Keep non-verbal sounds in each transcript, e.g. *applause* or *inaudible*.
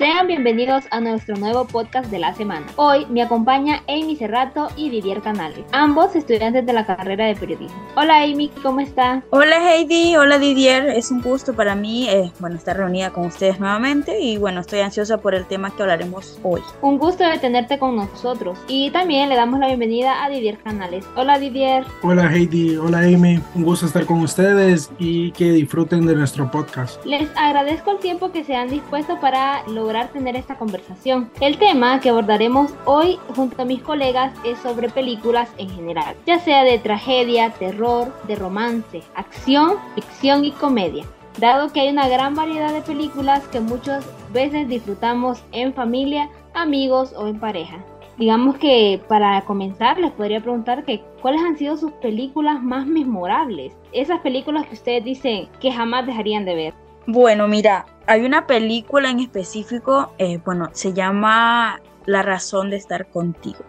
Sean bienvenidos a nuestro nuevo podcast de la semana. Hoy me acompaña Amy Cerrato y Didier Canales, ambos estudiantes de la carrera de periodismo. Hola Amy, ¿cómo está? Hola Heidi, hola Didier, es un gusto para mí eh, bueno, estar reunida con ustedes nuevamente y bueno, estoy ansiosa por el tema que hablaremos hoy. Un gusto de tenerte con nosotros y también le damos la bienvenida a Didier Canales. Hola Didier. Hola Heidi, hola Amy, un gusto estar con ustedes y que disfruten de nuestro podcast. Les agradezco el tiempo que se han dispuesto para lograr tener esta conversación. El tema que abordaremos hoy junto a mis colegas es sobre películas en general, ya sea de tragedia, terror, de romance, acción, ficción y comedia dado que hay una gran variedad de películas que muchas veces disfrutamos en familia, amigos o en pareja. Digamos que para comenzar les podría preguntar que cuáles han sido sus películas más memorables, esas películas que ustedes dicen que jamás dejarían de ver. Bueno, mira, hay una película en específico, eh, bueno, se llama La razón de estar contigo.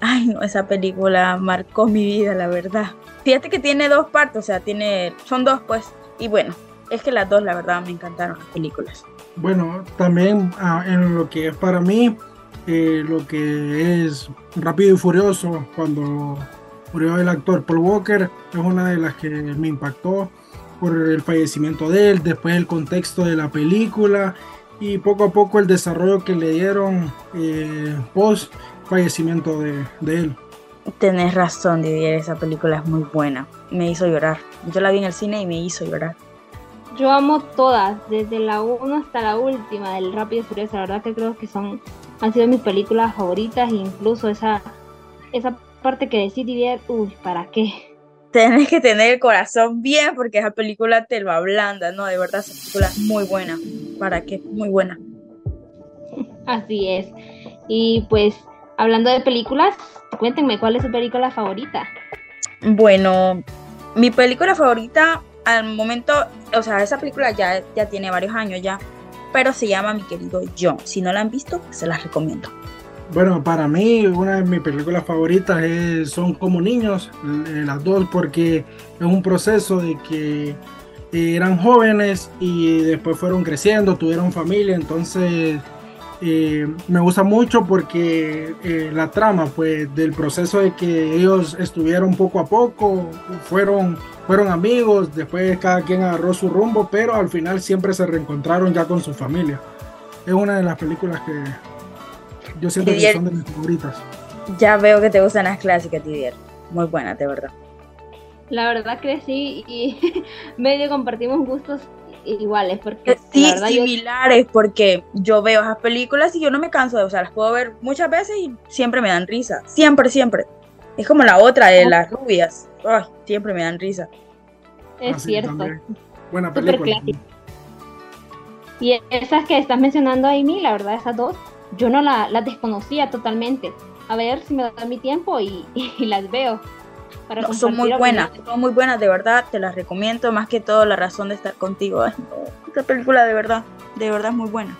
Ay, no, esa película marcó mi vida, la verdad. Fíjate que tiene dos partes, o sea, tiene, son dos, pues. Y bueno, es que las dos, la verdad, me encantaron las películas. Bueno, también ah, en lo que es para mí, eh, lo que es Rápido y Furioso, cuando murió el actor Paul Walker, es una de las que me impactó por el fallecimiento de él, después el contexto de la película y poco a poco el desarrollo que le dieron eh, post fallecimiento de, él. Tenés razón, Didier, esa película es muy buena. Me hizo llorar. Yo la vi en el cine y me hizo llorar. Yo amo todas, desde la 1 hasta la última del Rápido y Furioso. La verdad que creo que son han sido mis películas favoritas, incluso esa esa parte que decís, Didier, uy, ¿para qué? Tienes que tener el corazón bien porque esa película te lo ablanda, ¿no? De verdad, esa película es muy buena. ¿Para qué? Muy buena. Así es. Y pues, hablando de películas, cuéntenme, ¿cuál es su película favorita? Bueno, mi película favorita al momento, o sea, esa película ya, ya tiene varios años ya, pero se llama Mi querido John. Si no la han visto, se las recomiendo. Bueno, para mí una de mis películas favoritas es, son como niños, eh, las dos, porque es un proceso de que eh, eran jóvenes y después fueron creciendo, tuvieron familia, entonces eh, me gusta mucho porque la trama, pues del proceso de que ellos estuvieron poco a poco, fueron, fueron amigos, después cada quien agarró su rumbo, pero al final siempre se reencontraron ya con su familia. Es una de las películas que, yo siento que son de mis favoritas. Ya veo que te gustan las clásicas, Tidier. Muy buenas, de verdad. La verdad que sí, y *laughs* medio compartimos gustos iguales, porque sí, similares, porque yo veo esas películas y yo no me canso de, o sea, las puedo ver muchas veces y siempre me dan risa, siempre, siempre. Es como la otra de las rubias, Ay, siempre me dan risa. Es ah, cierto. Buena película. Y esas que estás mencionando, Amy, la verdad, esas dos, yo no la, las desconocía totalmente. A ver si me da mi tiempo y, *laughs* las veo. Para son muy buenas, son muy buenas, de verdad, te las recomiendo, más que todo la razón de estar contigo. esta película de verdad, de verdad es muy buena.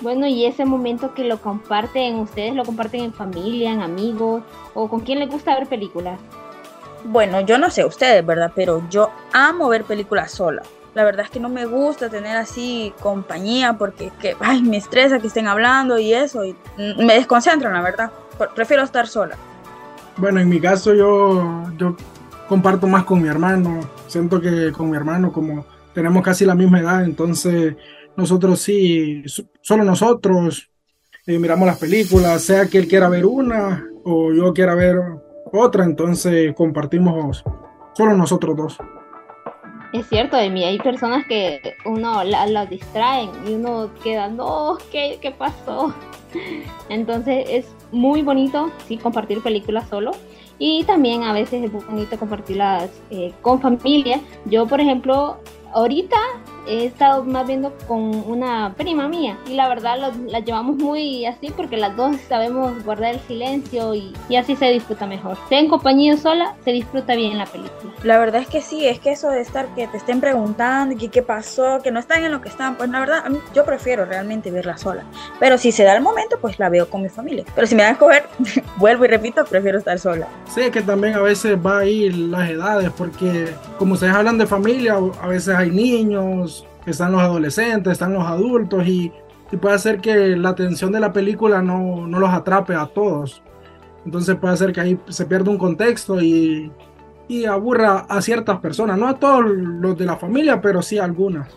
Bueno, y ese momento que lo comparten, ustedes lo comparten en familia, en amigos, o con quién les gusta ver películas. Bueno, yo no sé ustedes, ¿verdad? Pero yo amo ver películas sola la verdad es que no me gusta tener así compañía porque que, ay, me estresa que estén hablando y eso, y me desconcentran, la verdad. Prefiero estar sola. Bueno, en mi caso yo, yo comparto más con mi hermano. Siento que con mi hermano, como tenemos casi la misma edad, entonces nosotros sí, solo nosotros eh, miramos las películas, sea que él quiera ver una o yo quiera ver otra, entonces compartimos solo nosotros dos. Es cierto, de mí hay personas que uno las la distraen y uno queda, no, ¿qué, ¿qué pasó? *laughs* Entonces es muy bonito, sí, compartir películas solo. Y también a veces es bonito compartirlas eh, con familia. Yo, por ejemplo, ahorita he estado más viendo con una prima mía y la verdad la llevamos muy así porque las dos sabemos guardar el silencio y, así se disfruta mejor. Sea en compañía sola, se disfruta bien la película. La verdad es que sí, es que eso de estar que te estén preguntando que qué pasó, que no están en lo que están, pues la verdad a mí, yo prefiero realmente verla sola. Pero si se da el momento, pues la veo con mi familia. Pero si me dan a escoger, *laughs* vuelvo y repito, prefiero estar sola. Sí, es que también a veces va a ir las edades porque como ustedes hablan de familia, a veces hay niños, están los adolescentes, están los adultos y puede hacer que la atención de la película no, no los atrape a todos. Entonces puede hacer que ahí se pierda un contexto y, y aburra a ciertas personas, no a todos los de la familia, pero sí a algunas.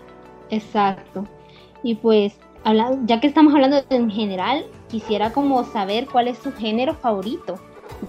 Exacto. Y pues, ya que estamos hablando en general, quisiera como saber cuál es su género favorito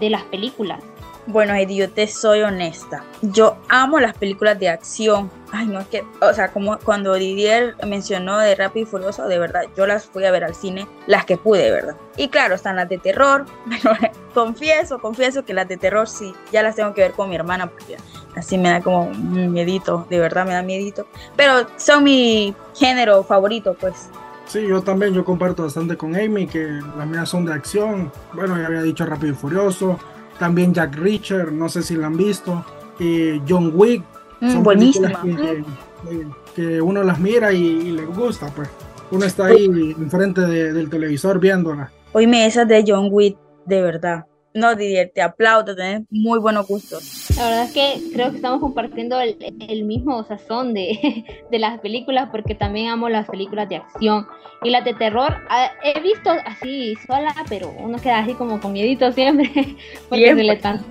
de las películas. Bueno, Heidi, yo te soy honesta. Yo amo las películas de acción. Ay, no es que, o sea, como cuando Didier mencionó de Rápido y Furioso, de verdad, yo las fui a ver al cine, las que pude, ¿verdad? Y claro, están las de terror, *laughs* confieso, confieso que las de terror sí, ya las tengo que ver con mi hermana, porque así me da como un miedito, de verdad me da miedito. Pero son mi género favorito, pues. Sí, yo también, yo comparto bastante con Amy, que las mías son de acción. Bueno, ya había dicho Rápido y Furioso también Jack Reacher, no sé si la han visto, eh, John Wick. Mm, son buenísima. Que, uno las mira y, le gusta, pues. Uno está ahí enfrente del televisor viéndola. Oíme, esas de John Wick, de verdad. No, Didier, te aplaudo, tenés muy buenos gustos. La verdad es que creo que estamos compartiendo el, el mismo sazón de, *laughs* de, las películas porque también amo las películas de acción y las de terror. Ah, he visto así sola, pero uno queda así como con miedito siempre *laughs* porque siempre. se le tan...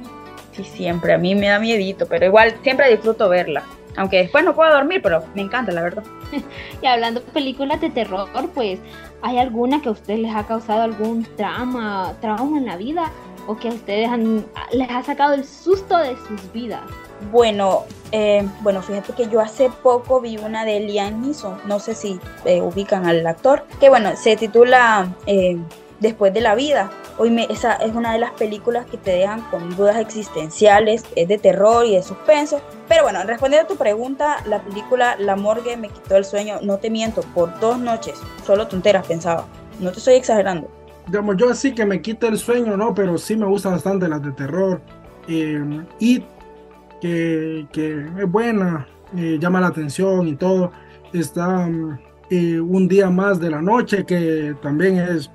Sí, siempre, a mí me da miedito, pero igual siempre disfruto verla. Aunque después no puedo dormir, pero me encanta, la verdad. *laughs* y hablando de películas de terror, pues, ¿hay alguna que a ustedes les ha causado algún trauma, trauma en la vida? O que a ustedes les ha sacado el susto de sus vidas? Bueno, eh, bueno, fíjate que yo hace poco vi una de Liam Neeson, no sé si eh, ubican al actor, que bueno, se titula eh, Después de la vida. Hoy me, esa es una de las películas que te dejan con dudas existenciales, es de terror y de suspenso. Pero bueno, respondiendo a tu pregunta, la película La Morgue me quitó el sueño, no te miento, por dos noches, solo tonteras pensaba, no te estoy exagerando digamos, yo así que me quita el sueño, ¿no? Pero sí me gustan bastante las de terror. Eh, y que, que, es buena, eh, llama la atención y todo. Está eh, un día más de la noche que también es...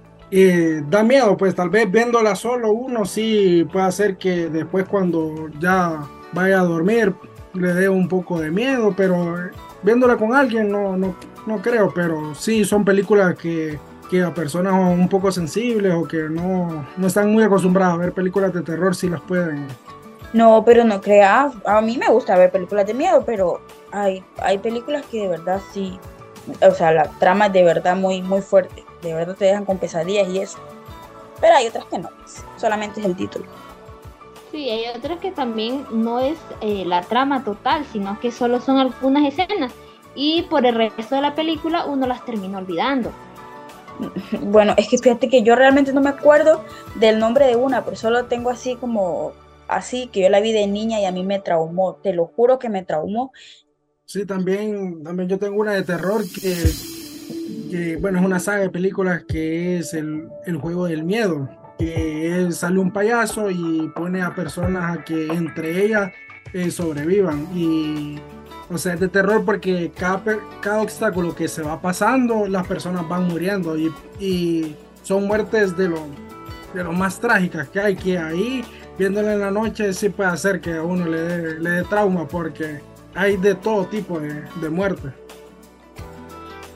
da miedo, pues tal vez viéndola solo uno sí puede hacer que después cuando ya vaya a dormir le dé un poco de miedo, pero viéndola con alguien no, no, no creo, pero sí son películas que que a personas un poco sensibles o que no, no están muy acostumbradas a ver películas de terror si las pueden. No, pero no creas, a mí me gusta ver películas de miedo, pero hay, hay películas que de verdad sí, o sea, la trama es de verdad muy, muy fuerte, de verdad te dejan con pesadillas y eso. Pero hay otras que no, solamente es el título. Sí, hay otras que también no es eh, la trama total, sino que solo son algunas escenas y por el resto de la película uno las termina olvidando. Bueno, es que fíjate que yo realmente no me acuerdo del nombre de una, pero solo tengo así como así que yo la vi de niña y a mí me traumó, te lo juro que me traumó. Sí, también, también yo tengo una de terror que, bueno, es una saga de películas que es el, juego del miedo, que sale un payaso y pone a personas a que entre ellas eh, sobrevivan y o sea, es de terror porque cada, cada obstáculo que se va pasando, las personas van muriendo y, y son muertes de lo, de lo más trágicas que hay, que ahí viéndolo en la noche sí puede hacer que a uno le dé, le dé trauma porque hay de todo tipo de, de muerte.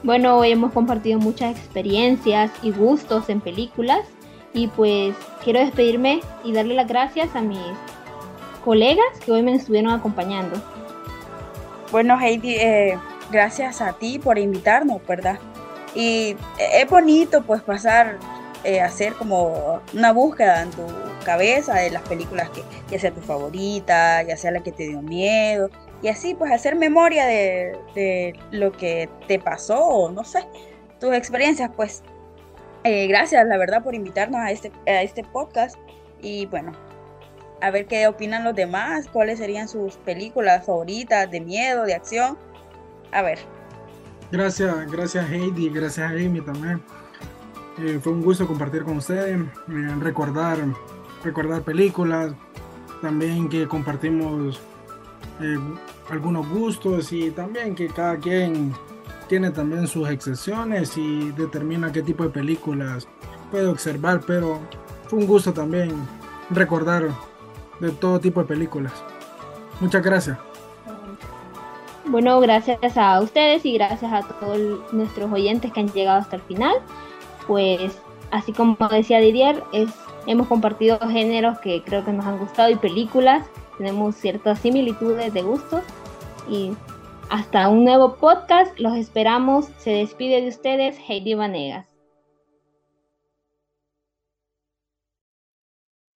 Bueno, hoy hemos compartido muchas experiencias y gustos en películas y pues quiero despedirme y darle las gracias a mis colegas que hoy me estuvieron acompañando. Bueno, Heidi, eh, gracias a ti por invitarnos, ¿verdad? Y es bonito pues pasar eh, hacer como una búsqueda en tu cabeza de las películas que ya sea tu favorita, ya sea la que te dio miedo, y así pues hacer memoria de, de lo que te pasó, o no sé, tus experiencias, pues eh, gracias la verdad por invitarnos a este, a este podcast y bueno, a ver qué opinan los demás, cuáles serían sus películas favoritas de miedo, de acción. A ver. Gracias, gracias Heidi, gracias a Amy también. Eh, fue un gusto compartir con ustedes, eh, recordar, recordar películas, también que compartimos eh, algunos gustos y también que cada quien tiene también sus excepciones y determina qué tipo de películas puede observar, pero fue un gusto también recordar de todo tipo de películas. Muchas gracias. Bueno, gracias a ustedes y gracias a todos nuestros oyentes que han llegado hasta el final. Pues así como decía Didier, es, hemos compartido géneros que creo que nos han gustado y películas. Tenemos ciertas similitudes de gustos. Y hasta un nuevo podcast. Los esperamos. Se despide de ustedes Heidi Vanegas.